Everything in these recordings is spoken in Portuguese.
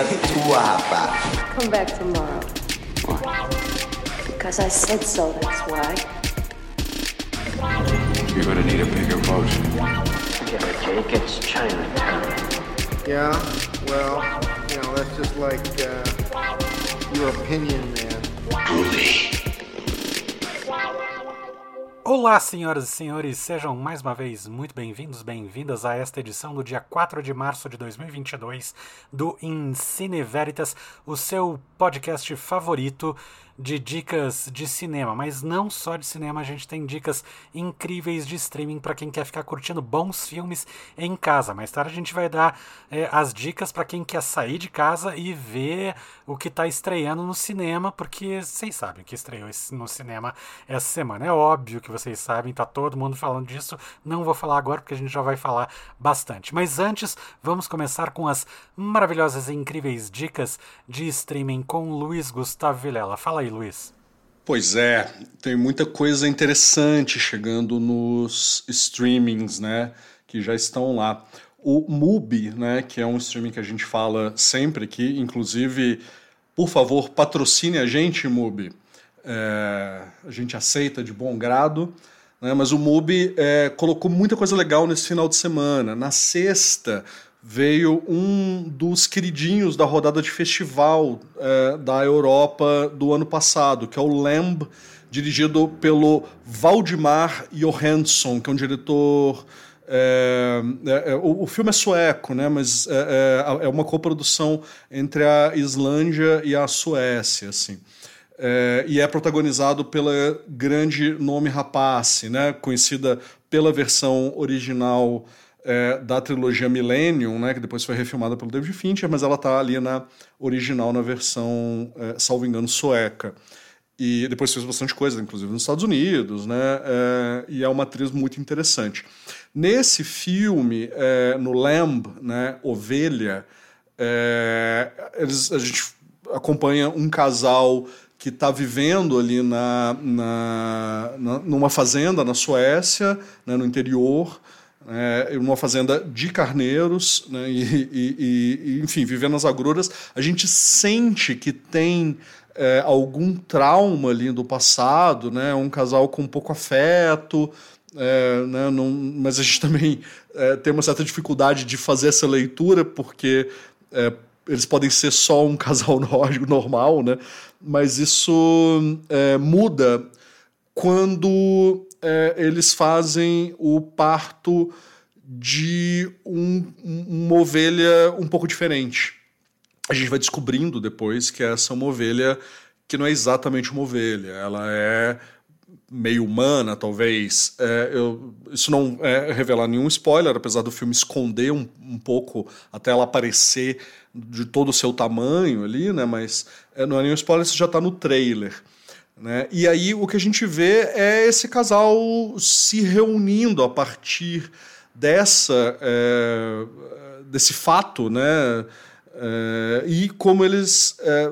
Com a boca tua, rapaz. Come back tomorrow. Because I said so, that's why. You're gonna need a bigger boat. Forget it, Jake. It's Chinatown. Yeah, well, you know, that's just like uh, your opinion, man. Olá, senhoras e senhores, sejam mais uma vez muito bem-vindos, bem-vindas a esta edição do dia 4 de março de 2022 do Incine Veritas, o seu podcast favorito de dicas de cinema, mas não só de cinema, a gente tem dicas incríveis de streaming para quem quer ficar curtindo bons filmes em casa. Mais tarde a gente vai dar é, as dicas para quem quer sair de casa e ver o que está estreando no cinema, porque vocês sabem que estreou no cinema essa semana. É óbvio que vocês sabem, tá todo mundo falando disso. Não vou falar agora porque a gente já vai falar bastante. Mas antes, vamos começar com as maravilhosas e incríveis dicas de streaming com Luiz Gustavo Vilela. Fala aí, Luiz. Pois é, tem muita coisa interessante chegando nos streamings, né, que já estão lá. O Mubi, né, que é um streaming que a gente fala sempre aqui, inclusive, por favor, patrocine a gente, Mubi. É, a gente aceita de bom grado, né, mas o Mubi é, colocou muita coisa legal nesse final de semana. Na sexta, veio um dos queridinhos da rodada de festival é, da Europa do ano passado, que é o Lamb, dirigido pelo Valdemar Johansson, que é um diretor. É, é, o, o, filme é sueco, né, mas é, é uma coprodução entre a Islândia e a Suécia. Assim. e é protagonizado pela grande nome Rapace, né, conhecida pela versão original é, da trilogia Millennium, né, que depois foi refilmada pelo David Fincher, mas ela está ali na original, na versão, é, salvo engano, sueca. E depois fez bastante coisa, inclusive nos Estados Unidos, né? É, e é uma atriz muito interessante. Nesse filme, é, no Lamb, né, Ovelha, é, eles, a gente acompanha um casal que está vivendo ali na, na, na, numa fazenda na Suécia, né, no interior, é, uma fazenda de carneiros, né, e, e, e, enfim, vivendo nas agruras, a gente sente que tem é, algum trauma ali do passado, né, um casal com pouco afeto, é, né, não, mas a gente também é, tem uma certa dificuldade de fazer essa leitura, porque é, eles podem ser só um casal nórdico normal, né, mas isso é, muda quando é, eles fazem o parto de um, uma ovelha um pouco diferente. A gente vai descobrindo depois que essa é uma ovelha que não é exatamente uma ovelha, ela é meio humana, talvez. É, eu, isso não é revelar nenhum spoiler, apesar do filme esconder um, um pouco até ela aparecer de todo o seu tamanho ali, né? Mas é, não é nenhum spoiler, isso já está no trailer. Né? E aí o que a gente vê é esse casal se reunindo a partir dessa é, desse fato, né? É, e como eles é,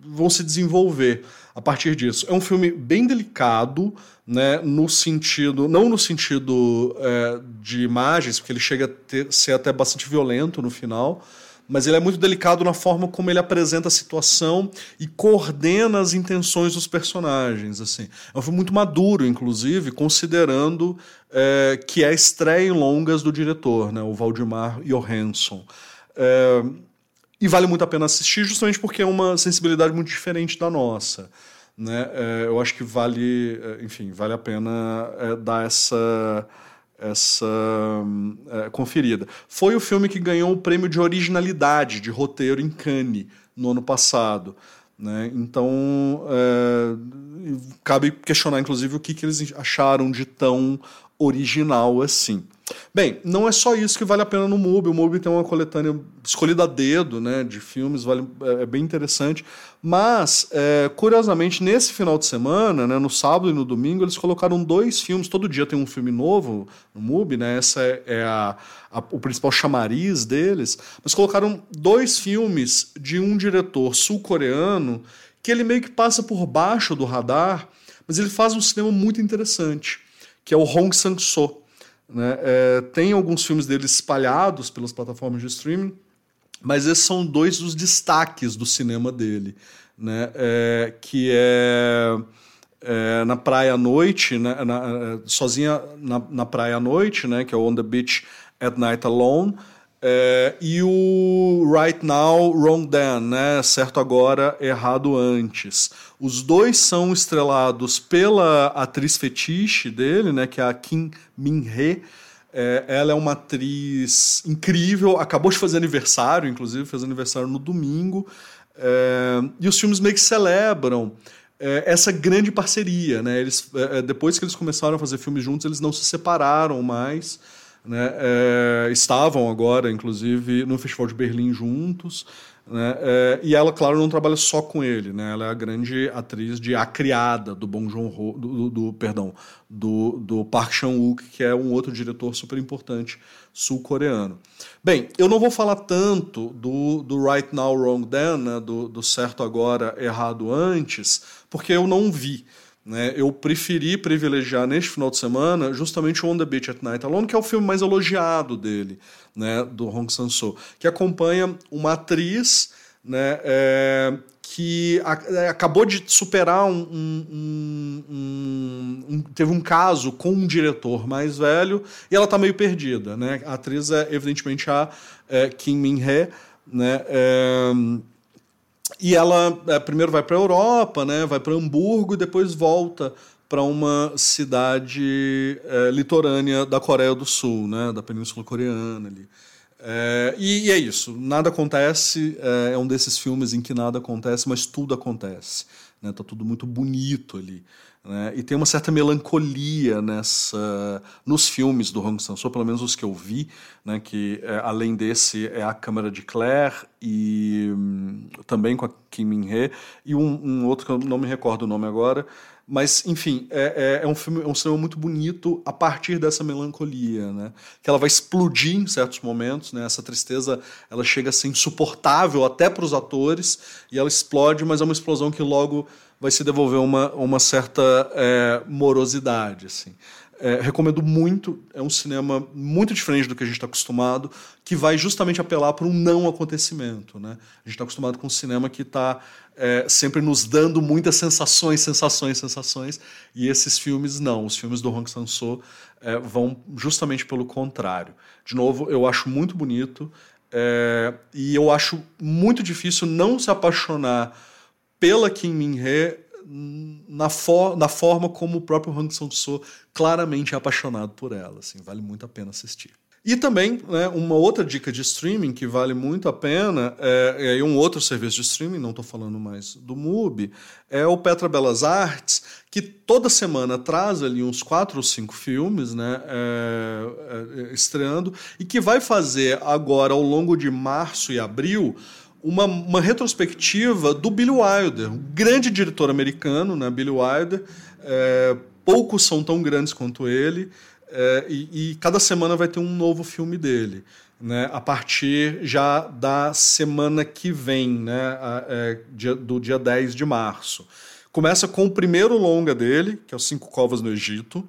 vão se desenvolver a partir disso. É um filme bem delicado, né? No sentido, não no sentido é, de imagens, porque ele chega a ter, ser até bastante violento no final, mas ele é muito delicado na forma como ele apresenta a situação e coordena as intenções dos personagens. Assim. É um filme muito maduro, inclusive, considerando é, que é a estreia em longas do diretor, né, o Valdemar Johansson. É, e vale muito a pena assistir, justamente porque é uma sensibilidade muito diferente da nossa. Né? É, eu acho que vale, enfim, vale a pena dar essa essa é, conferida. Foi o filme que ganhou o prêmio de originalidade de roteiro em Cannes no ano passado. Né? Então, é, cabe questionar, inclusive, o que, que eles acharam de tão original assim. Bem, não é só isso que vale a pena no MUBI. O MUBI tem uma coletânea escolhida a dedo, né, de filmes, vale, é, é bem interessante. Mas, é, curiosamente, nesse final de semana, né, no sábado e no domingo, eles colocaram dois filmes. Todo dia tem um filme novo no MUBI, né? Essa é, é a, a, o principal chamariz deles. Mas colocaram dois filmes de um diretor sul-coreano que ele meio que passa por baixo do radar, mas ele faz um cinema muito interessante, que é o Hong Sang-soo. Né? É, tem alguns filmes dele espalhados pelas plataformas de streaming, mas esses são dois dos destaques do cinema dele, né? É, que é, é, na praia à noite, né? na, sozinha na, na praia à noite, né? que é On the Beach at Night Alone, é, e o Right Now, Wrong Then, né? Certo agora, errado antes. Os dois são estrelados pela atriz fetiche dele, né? Que é a Kim Min-hee. É, ela é uma atriz incrível, acabou de fazer aniversário, inclusive, fez aniversário no domingo. É, e os filmes meio que celebram é, essa grande parceria, né? Eles, é, depois que eles começaram a fazer filmes juntos, eles não se separaram mais né, é, estavam agora, inclusive, no Festival de Berlim juntos. Né, é, e ela, claro, não trabalha só com ele, né, ela é a grande atriz de A Criada, do Bong Joon-ho, do, do, do, perdão, do, do Park Chan-wook, que é um outro diretor super importante sul-coreano. Bem, eu não vou falar tanto do, do Right Now, Wrong Then, né, do, do certo agora, errado antes, porque eu não vi. Né? Eu preferi privilegiar neste final de semana justamente o On the Beach at Night Alone, que é o filme mais elogiado dele, né? do Hong Sang-soo, que acompanha uma atriz né, é, que a, é, acabou de superar um, um, um, um, teve um caso com um diretor mais velho e ela está meio perdida. Né? A atriz é evidentemente a é, Kim Min-hee, né? É, e ela é, primeiro vai para a Europa, né, vai para Hamburgo e depois volta para uma cidade é, litorânea da Coreia do Sul, né, da Península Coreana ali. É, e, e, é isso, nada acontece, é, é, um desses filmes em que nada acontece, mas tudo acontece. Né, tá tudo muito bonito ali. Né? E tem uma certa melancolia nessa nos filmes do Hong Sang-soo, pelo menos os que eu vi, né? que é, além desse é a Câmara de Claire e hum, também com a Kim Min-hee e um, um, outro que eu não me recordo o nome agora, mas enfim é, é, é um filme é um cinema muito bonito a partir dessa melancolia, né? Que ela vai explodir em certos momentos, né? Essa tristeza ela chega a ser insuportável até para os atores e ela explode, mas é uma explosão que logo vai se devolver uma, uma certa é, morosidade. Assim. É, recomendo muito, é um cinema muito diferente do que a gente está acostumado, que vai justamente apelar para um não acontecimento. Né? A gente está acostumado com um cinema que está é, sempre nos dando muitas sensações, sensações, sensações, e esses filmes não. Os filmes do Hong Sang-soo é, vão justamente pelo contrário. De novo, eu acho muito bonito é, e eu acho muito difícil não se apaixonar pela Kim Min-hee na, for, na forma como o próprio Hang Sang-soo claramente é apaixonado por ela. Assim, vale muito a pena assistir. E também, né, uma outra dica de streaming que vale muito a pena, é, é um outro serviço de streaming, não estou falando mais do MUBI, é o Petra Belas Artes, que toda semana traz ali uns quatro ou cinco filmes né, é, é, estreando, e que vai fazer agora, ao longo de março e abril, uma, uma retrospectiva do Billy Wilder, um grande diretor americano, né? Billy Wilder. É, poucos são tão grandes quanto ele, é, e, e, cada semana vai ter um novo filme dele. Né, a partir já da semana que vem, né, a, é, dia, do dia 10 de março. Começa com o primeiro longa dele, que é Os Cinco Covas no Egito.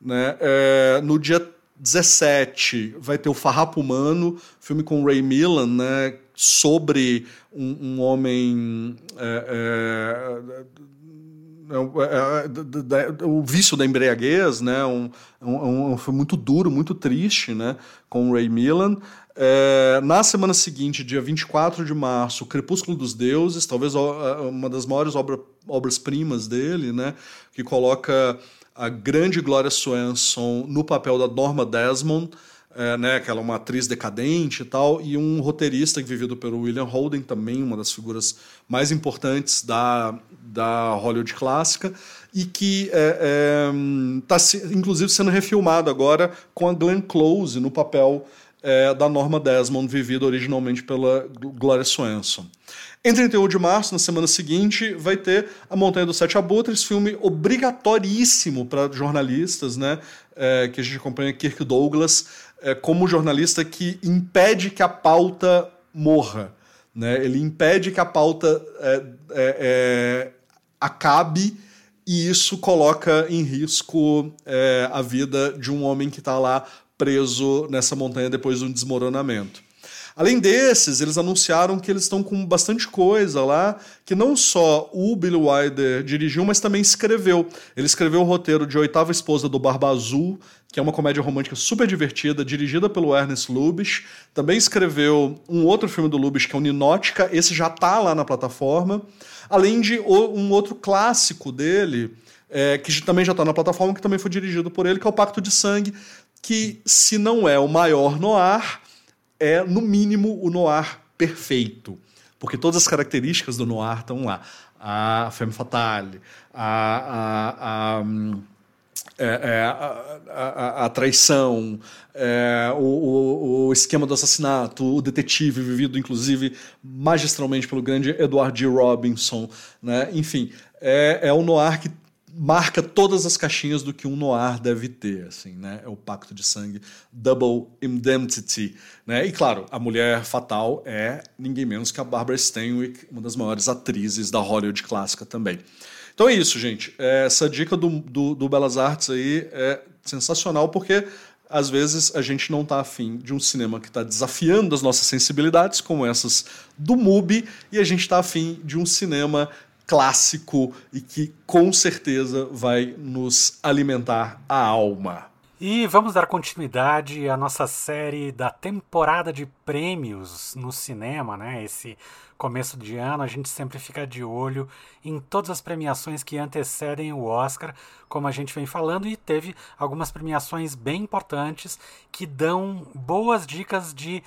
Né, é, no dia 17 vai ter o Farrapo Humano, filme com Ray Millan, né, sobre um, um homem. É, é, é, é o vício da embriaguez, né? Um, um, um, filme muito duro, muito triste, né? Com o Ray Millan. É, na semana seguinte, dia 24 de março, Crepúsculo dos Deuses, talvez uma das maiores obra, obras-primas dele, né? Que coloca a grande Gloria Swanson no papel da Norma Desmond, é, né, que ela é uma atriz decadente e tal, e um roteirista vivido pelo William Holden, também uma das figuras mais importantes da, da Hollywood clássica, e que está, é, é, tá inclusive, sendo refilmado agora com a Glenn Close no papel é, da Norma Desmond, vivida originalmente pela Gloria Swanson. Em 31 de março, na semana seguinte, vai ter A Montanha dos Sete Abutres, filme obrigatoríssimo para jornalistas, né? É, que a gente acompanha Kirk Douglas como jornalista que impede que a pauta morra. Né? Ele impede que a pauta é, é, é acabe e isso coloca em risco é, a vida de um homem que está lá preso nessa montanha depois de um desmoronamento. Além desses, eles anunciaram que eles estão com bastante coisa lá, que não só o Billy Wilder dirigiu, mas também escreveu. Ele escreveu o roteiro de Oitava Esposa do Barba Azul, que é uma comédia romântica super divertida, dirigida pelo Ernest Lubitsch. Também escreveu um outro filme do Lubitsch, que é o Ninótica, esse já está lá na plataforma. Além de um outro clássico dele, é, que também já está na plataforma, que também foi dirigido por ele, que é o Pacto de Sangue, que, se não é o maior noir, é, no mínimo, o noir perfeito. Porque todas as características do noir estão lá. A femme fatale, a, a, a, é, é, a, a traição, é, o, o, o, esquema do assassinato, o detetive, vivido inclusive magistralmente pelo grande Edward G. Robinson. Né? Enfim, é, é o noir que marca todas as caixinhas do que um noir deve ter, assim, né? É o pacto de sangue, double indemnity, né? E claro, a mulher fatal é ninguém menos que a Barbara Stanwyck, uma das maiores atrizes da Hollywood clássica também. Então é isso, gente. Essa dica do, do, do Belas Artes aí é sensacional porque às vezes a gente não está afim de um cinema que está desafiando as nossas sensibilidades, como essas do MUBI, e a gente está afim de um cinema clássico e que com certeza vai nos alimentar a alma. E vamos dar continuidade à nossa série da temporada de prêmios no cinema, né? Esse começo de ano, a gente sempre fica de olho em todas as premiações que antecedem o Oscar, como a gente vem falando, e teve algumas premiações bem importantes que dão boas dicas de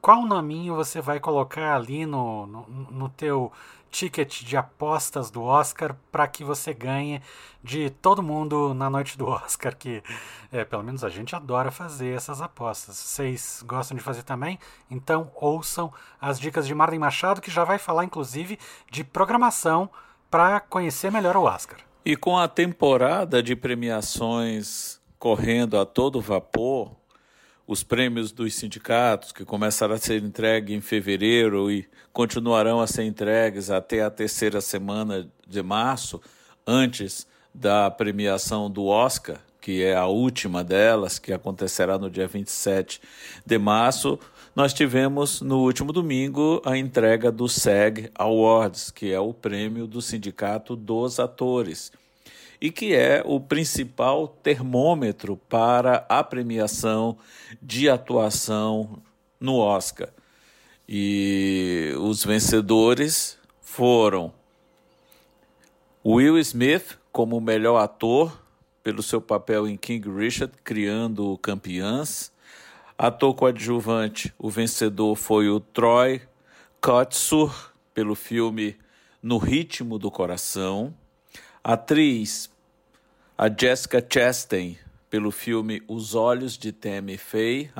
qual nominho você vai colocar ali no, no, no teu ticket de apostas do Oscar para que você ganhe de todo mundo na noite do Oscar, que é, pelo menos a gente adora fazer essas apostas. Vocês gostam de fazer também? Então ouçam as dicas de Marlene Machado, que já vai falar inclusive de programação para conhecer melhor o Oscar. E com a temporada de premiações correndo a todo vapor, os prêmios dos sindicatos, que começaram a ser entregues em fevereiro e continuarão a ser entregues até a terceira semana de março, antes da premiação do Oscar, que é a última delas, que acontecerá no dia 27 de março, nós tivemos no último domingo a entrega do SEG Awards, que é o prêmio do Sindicato dos Atores e que é o principal termômetro para a premiação de atuação no Oscar. E os vencedores foram Will Smith como melhor ator pelo seu papel em King Richard, criando campeãs. Ator coadjuvante, o vencedor foi o Troy Kotsur pelo filme No Ritmo do Coração. Atriz a Jessica Chastain pelo filme Os Olhos de Tammy Faye,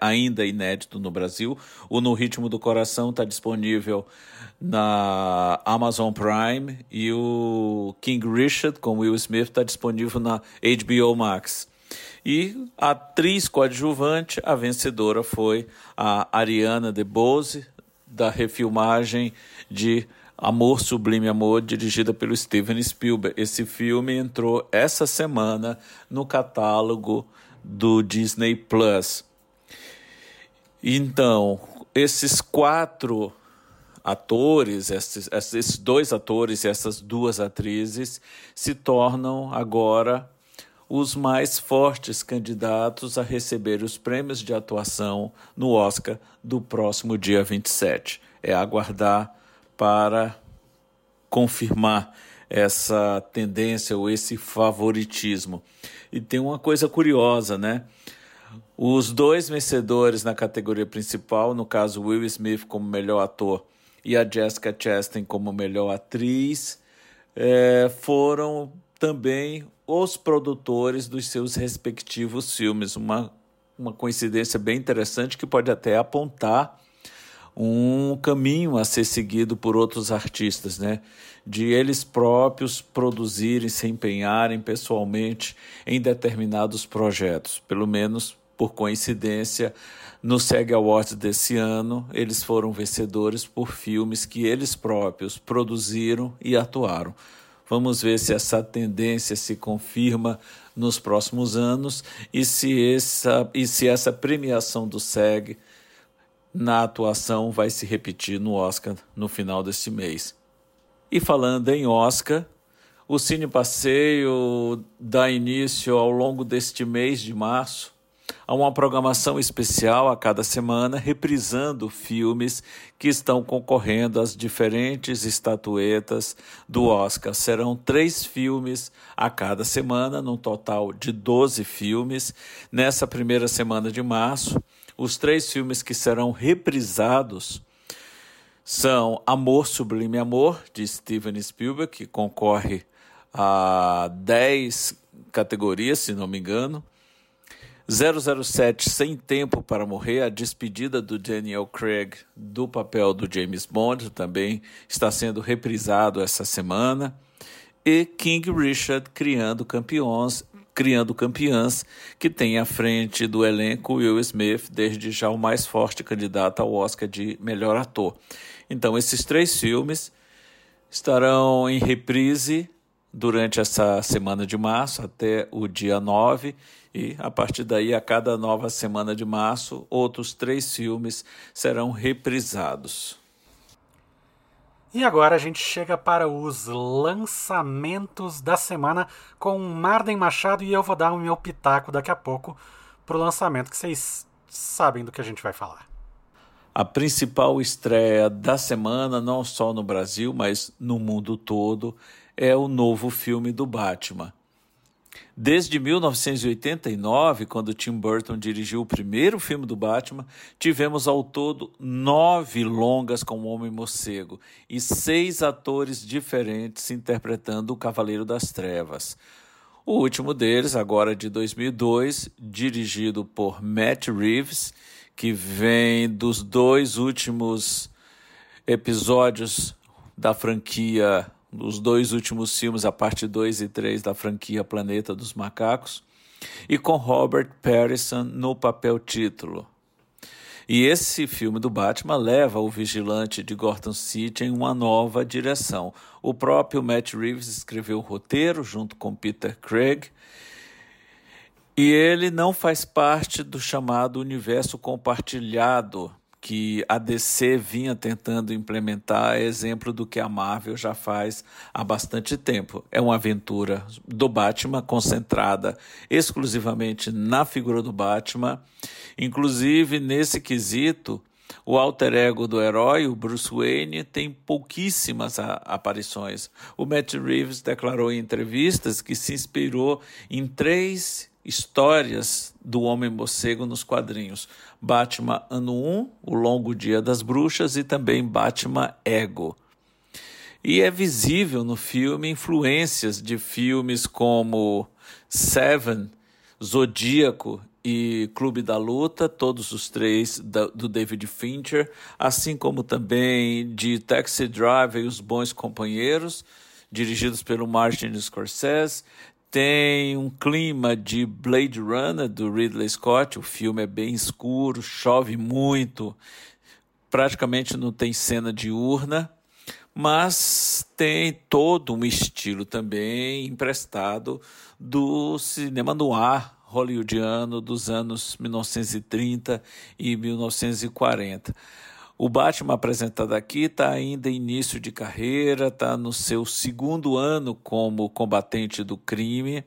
ainda inédito no Brasil. O No Ritmo do Coração está disponível na Amazon Prime e o King Richard com Will Smith está disponível na HBO Max. E a atriz coadjuvante, a vencedora foi a Ariana DeBose, da refilmagem de Amor Sublime Amor, dirigida pelo Steven Spielberg. Esse filme entrou essa semana no catálogo do Disney Plus. Então, esses quatro atores, esses, esses dois atores e essas duas atrizes se tornam agora os mais fortes candidatos a receber os prêmios de atuação no Oscar do próximo dia 27. É aguardar para confirmar essa tendência ou esse favoritismo. E tem uma coisa curiosa, né? Os dois vencedores na categoria principal, no caso Will Smith como melhor ator e a Jessica Chastain como melhor atriz, é, foram também os produtores dos seus respectivos filmes. Uma, uma coincidência bem interessante que pode até apontar um caminho a ser seguido por outros artistas, né? De eles próprios produzirem, se empenharem pessoalmente em determinados projetos. Pelo menos por coincidência, no SEG Awards desse ano, eles foram vencedores por filmes que eles próprios produziram e atuaram. Vamos ver se essa tendência se confirma nos próximos anos e se essa, e se essa premiação do SEG na atuação vai se repetir no Oscar no final deste mês. E falando em Oscar, o Cine Passeio dá início ao longo deste mês de março a uma programação especial a cada semana, reprisando filmes que estão concorrendo às diferentes estatuetas do Oscar. Serão três filmes a cada semana, num total de 12 filmes. Nessa primeira semana de março, os três filmes que serão reprisados são Amor Sublime Amor, de Steven Spielberg, que concorre a 10 categorias, se não me engano. 007 Sem Tempo para Morrer, a despedida do Daniel Craig do papel do James Bond, também está sendo reprisado essa semana. E King Richard Criando Campeões, Criando Campeãs, que tem à frente do elenco Will Smith, desde já o mais forte candidato ao Oscar de melhor ator. Então, esses três filmes estarão em reprise durante essa semana de março até o dia 9 e a partir daí, a cada nova semana de março, outros três filmes serão reprisados. E agora a gente chega para os lançamentos da semana com Marden Machado e eu vou dar o meu pitaco daqui a pouco para o lançamento que vocês sabem do que a gente vai falar. A principal estreia da semana, não só no Brasil, mas no mundo todo, é o novo filme do Batman. Desde 1989, quando Tim Burton dirigiu o primeiro filme do Batman, tivemos ao todo nove longas com o Homem-Morcego e seis atores diferentes interpretando o Cavaleiro das Trevas. O último deles, agora de 2002, dirigido por Matt Reeves, que vem dos dois últimos episódios da franquia os dois últimos filmes, a parte 2 e 3 da franquia Planeta dos Macacos, e com Robert Pattinson no papel título. E esse filme do Batman leva o vigilante de Gotham City em uma nova direção. O próprio Matt Reeves escreveu o roteiro junto com Peter Craig. E ele não faz parte do chamado universo compartilhado que a DC vinha tentando implementar, é exemplo do que a Marvel já faz há bastante tempo. É uma aventura do Batman concentrada exclusivamente na figura do Batman, inclusive nesse quesito. O alter ego do herói, o Bruce Wayne, tem pouquíssimas aparições. O Matt Reeves declarou em entrevistas que se inspirou em três histórias do Homem Morcego nos quadrinhos. Batman Ano 1, O Longo Dia das Bruxas e também Batman Ego. E é visível no filme influências de filmes como Seven, Zodíaco e Clube da Luta, todos os três do David Fincher, assim como também de Taxi Driver e Os Bons Companheiros, dirigidos pelo Martin Scorsese, tem um clima de Blade Runner do Ridley Scott. O filme é bem escuro, chove muito, praticamente não tem cena diurna, mas tem todo um estilo também emprestado do cinema noir hollywoodiano dos anos 1930 e 1940. O Batman apresentado aqui está ainda em início de carreira, está no seu segundo ano como combatente do crime.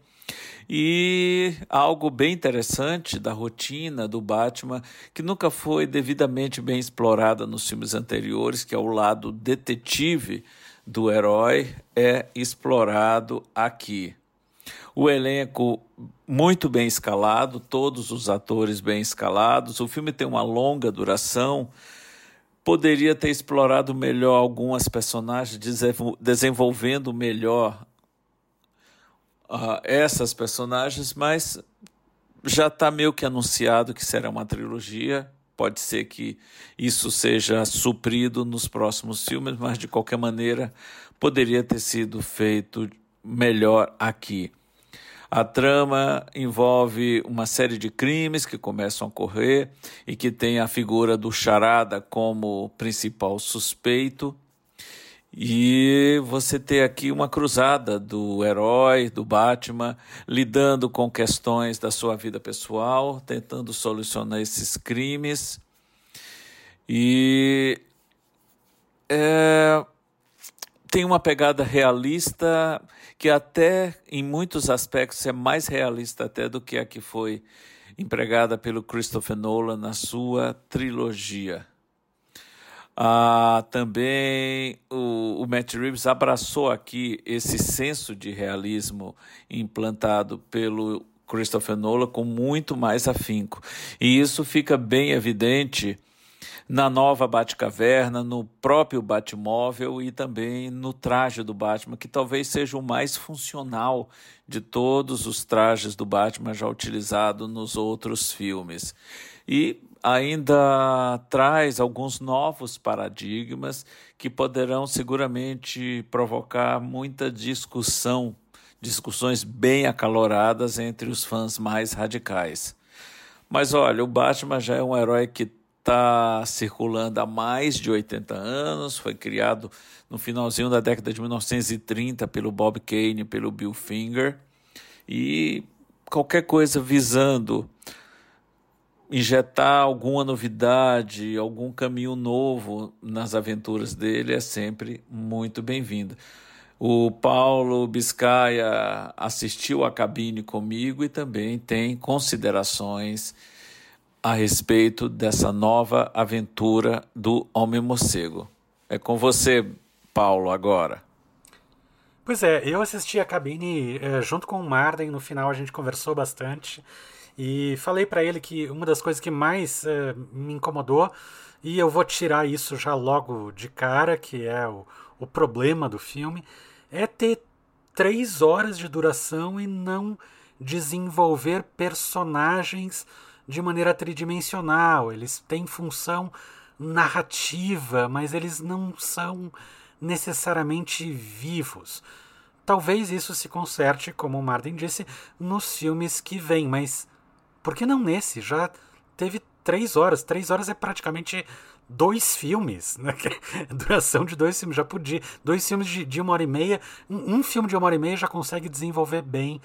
E algo bem interessante da rotina do Batman, que nunca foi devidamente bem explorada nos filmes anteriores, que é o lado detetive do herói, é explorado aqui. O elenco muito bem escalado, todos os atores bem escalados. O filme tem uma longa duração. Poderia ter explorado melhor algumas personagens, desenvolvendo melhor uh, essas personagens, mas já está meio que anunciado que será uma trilogia. Pode ser que isso seja suprido nos próximos filmes, mas de qualquer maneira poderia ter sido feito melhor aqui. A trama envolve uma série de crimes que começam a ocorrer e que tem a figura do Charada como principal suspeito. E você tem aqui uma cruzada do herói, do Batman, lidando com questões da sua vida pessoal, tentando solucionar esses crimes. E é, tem uma pegada realista que até em muitos aspectos é mais realista até do que a que foi empregada pelo Christopher Nolan na sua trilogia. Ah, também o, o Matt Reeves abraçou aqui esse senso de realismo implantado pelo Christopher Nolan com muito mais afinco. E isso fica bem evidente na nova Batcaverna, no próprio Batmóvel e também no traje do Batman, que talvez seja o mais funcional de todos os trajes do Batman já utilizado nos outros filmes. E ainda traz alguns novos paradigmas que poderão seguramente provocar muita discussão, discussões bem acaloradas entre os fãs mais radicais. Mas olha, o Batman já é um herói que está circulando há mais de 80 anos, foi criado no finalzinho da década de 1930 pelo Bob Kane, pelo Bill Finger, e qualquer coisa visando injetar alguma novidade, algum caminho novo nas aventuras dele é sempre muito bem-vindo. O Paulo Biscaia assistiu à cabine comigo e também tem considerações a respeito dessa nova aventura do Homem Morcego. É com você, Paulo, agora. Pois é, eu assisti a cabine é, junto com o Marden, no final a gente conversou bastante e falei para ele que uma das coisas que mais é, me incomodou, e eu vou tirar isso já logo de cara, que é o, o problema do filme, é ter três horas de duração e não desenvolver personagens de maneira tridimensional. Eles têm função narrativa, mas eles não são necessariamente vivos. Talvez isso se conserte, como o Martin disse, nos filmes que vêm, mas por que não nesse? Já teve três horas. Três horas é praticamente dois filmes, né? duração de dois filmes já podia. Dois filmes de, de uma hora e meia. Um, um, filme de uma hora e meia já consegue desenvolver bem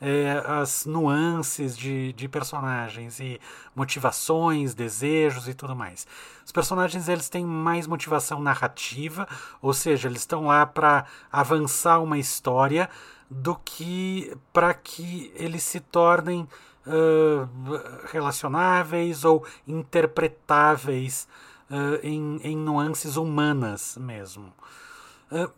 é, as nuances de, de personagens e motivações, desejos e tudo mais. Os personagens eles têm mais motivação narrativa, ou seja, eles estão lá para avançar uma história do que para que eles se tornem uh, relacionáveis ou interpretáveis uh, em, em nuances humanas mesmo. Uh,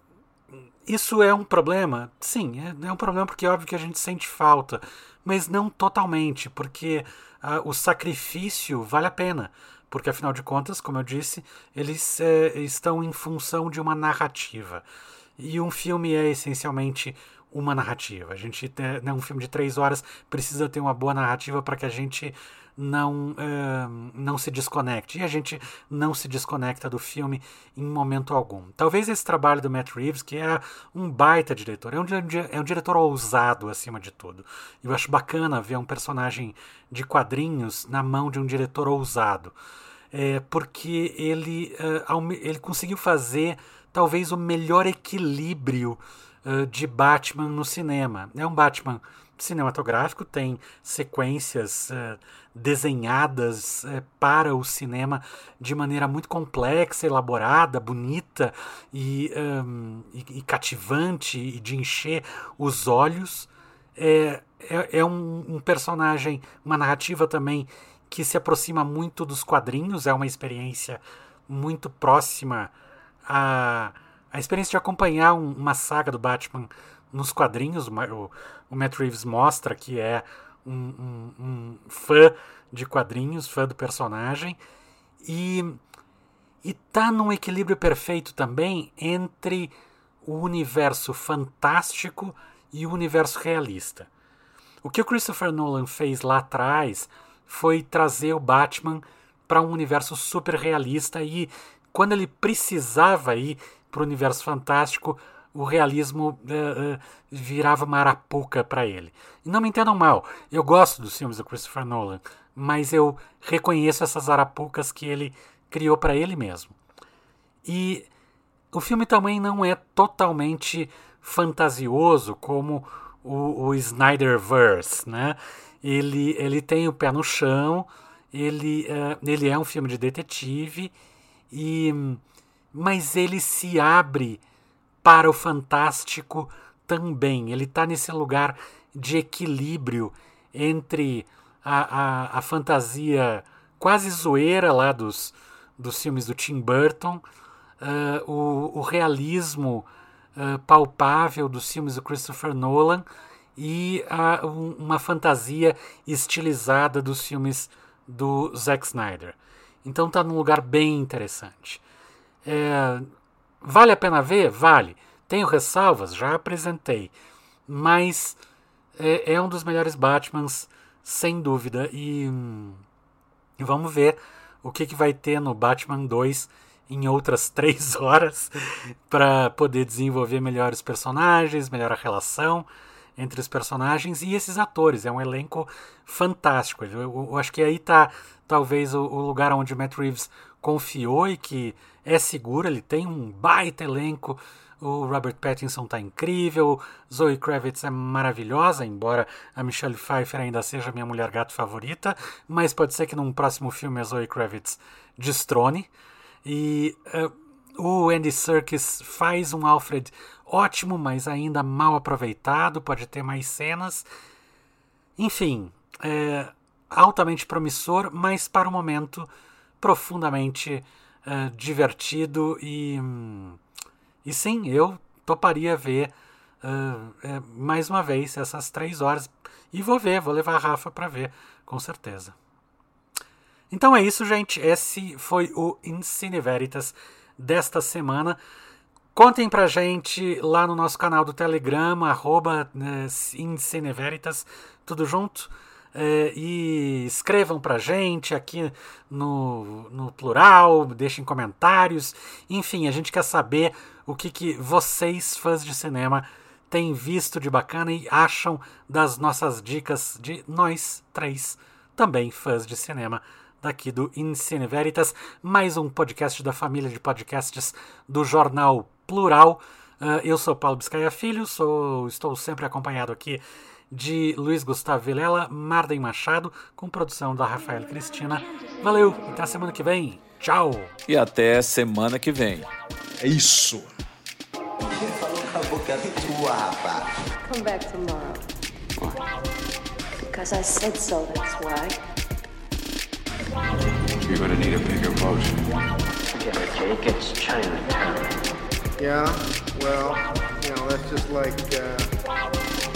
isso é um problema? Sim, é, é, um problema porque é óbvio que a gente sente falta, mas não totalmente, porque uh, o sacrifício vale a pena. Porque, afinal de contas, como eu disse, eles é, estão em função de uma narrativa. E um filme é essencialmente uma narrativa. A gente, né, um filme de três horas precisa ter uma boa narrativa para que a gente não, uh, não se desconecte. E a gente não se desconecta do filme em momento algum. Talvez esse trabalho do Matt Reeves, que é um baita diretor, é um, é um diretor ousado acima de tudo. Eu acho bacana ver um personagem de quadrinhos na mão de um diretor ousado. É, porque ele, uh, ele conseguiu fazer talvez o melhor equilíbrio uh, de Batman no cinema. É um Batman cinematográfico, tem sequências uh, desenhadas uh, para o cinema de maneira muito complexa, elaborada, bonita e, um, e, e cativante e de encher os olhos. É, é, é um, um personagem, uma narrativa também que se aproxima muito dos quadrinhos, é uma experiência muito próxima a, a experiência de acompanhar um, uma saga do Batman nos quadrinhos. O, o Matt Reeves mostra que é um, um, um fã de quadrinhos, fã do personagem. E, e tá num equilíbrio perfeito também entre o universo fantástico e o universo realista. O que o Christopher Nolan fez lá atrás foi trazer o Batman para um universo super realista e quando ele precisava ir para o universo fantástico, o realismo uh, uh, virava uma arapuca para ele. E não me entendam mal, eu gosto dos filmes do Christopher Nolan, mas eu reconheço essas arapucas que ele criou para ele mesmo. E o filme também não é totalmente fantasioso como o, o Snyderverse, né? Ele, ele tem o pé no chão, ele, uh, ele é um filme de detetive, e mas ele se abre para o fantástico também. Ele está nesse lugar de equilíbrio entre a, a, a, fantasia quase zoeira lá dos, dos filmes do Tim Burton, uh, o, o, realismo uh, palpável dos filmes do Christopher Nolan e uh, um, uma fantasia estilizada dos filmes do Zack Snyder. Então está num lugar bem interessante. É, vale a pena ver? Vale. Tenho ressalvas? Já apresentei. Mas é, é um dos melhores Batmans, sem dúvida. E, hum, vamos ver o que, que vai ter no Batman 2 em outras três horas para poder desenvolver melhores personagens, melhor a relação entre os personagens e esses atores. É um elenco fantástico. Eu, eu, eu acho que aí está talvez o, o, lugar onde o Matt Reeves confiou e que é seguro. Ele tem um baita elenco. O Robert Pattinson está incrível, Zoe Kravitz é maravilhosa, embora a Michelle Pfeiffer ainda seja minha mulher gato favorita, mas pode ser que num próximo filme a Zoe Kravitz destrone. E uh, o Andy Serkis faz um Alfred ótimo, mas ainda mal aproveitado, pode ter mais cenas. Enfim, é altamente promissor, mas para o momento profundamente é, divertido e, e sim, eu toparia ver uh, é, mais uma vez essas três horas e vou ver, vou levar a Rafa para ver, com certeza. Então é isso, gente. Esse foi o Incine Veritas desta semana. Contem pra gente lá no nosso canal do Telegram, arroba né, Inceneveritas, tudo junto. É, e escrevam pra gente aqui no, no plural, deixem comentários. Enfim, a gente quer saber o que, que vocês, fãs de cinema, têm visto de bacana e acham das nossas dicas de nós três, também fãs de cinema daqui do Incine Veritas, mais um podcast da família de podcasts do jornal Plural. Uh, eu sou Paulo Biscaia Filho, sou, estou sempre acompanhado aqui de Luiz Gustavo Vilela, Marden Machado, com produção da Rafael Cristina. Valeu, até a semana que vem. Tchau. E até semana que vem. É isso. Come back tomorrow. Because I said so, that's why. You're gonna need a bigger boat. Forget it, Jake. It's Chinatown. Yeah, well, you know, that's just like uh,